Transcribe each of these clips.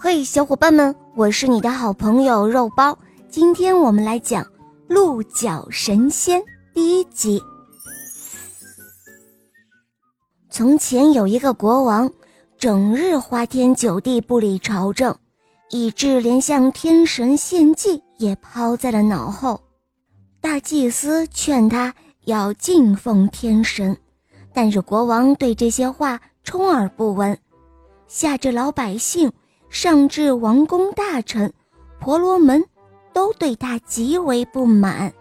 嘿，小伙伴们，我是你的好朋友肉包。今天我们来讲《鹿角神仙》第一集。从前有一个国王，整日花天酒地，不理朝政，以致连向天神献祭也抛在了脑后。大祭司劝他要敬奉天神，但是国王对这些话充耳不闻，吓着老百姓。上至王公大臣、婆罗门，都对他极为不满。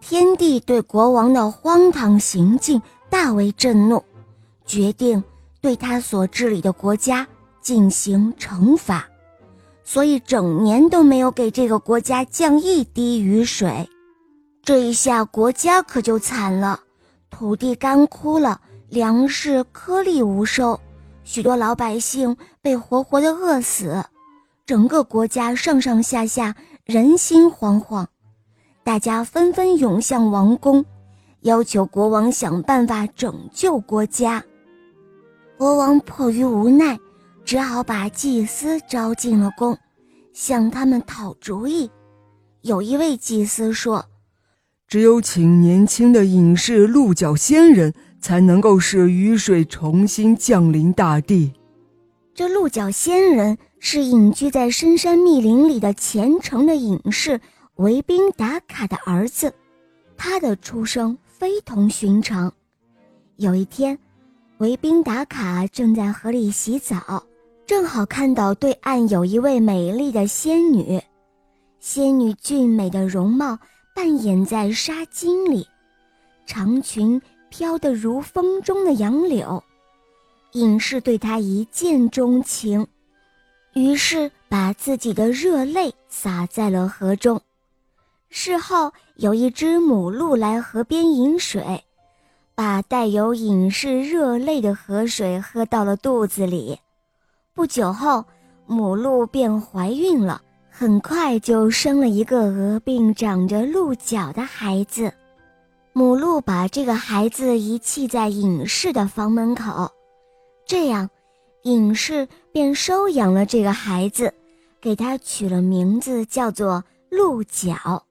天帝对国王的荒唐行径大为震怒，决定对他所治理的国家进行惩罚，所以整年都没有给这个国家降一滴雨水。这一下，国家可就惨了，土地干枯了，粮食颗粒无收。许多老百姓被活活的饿死，整个国家上上下下人心惶惶，大家纷纷涌向王宫，要求国王想办法拯救国家。国王迫于无奈，只好把祭司招进了宫，向他们讨主意。有一位祭司说：“只有请年轻的隐士鹿角仙人。”才能够使雨水重新降临大地。这鹿角仙人是隐居在深山密林里的虔诚的隐士维宾达卡的儿子，他的出生非同寻常。有一天，维宾达卡正在河里洗澡，正好看到对岸有一位美丽的仙女，仙女俊美的容貌扮演在纱巾里，长裙。飘得如风中的杨柳，隐士对她一见钟情，于是把自己的热泪洒在了河中。事后，有一只母鹿来河边饮水，把带有隐士热泪的河水喝到了肚子里。不久后，母鹿便怀孕了，很快就生了一个鹅鬓长着鹿角的孩子。母鹿把这个孩子遗弃在隐士的房门口，这样，隐士便收养了这个孩子，给他取了名字，叫做鹿角。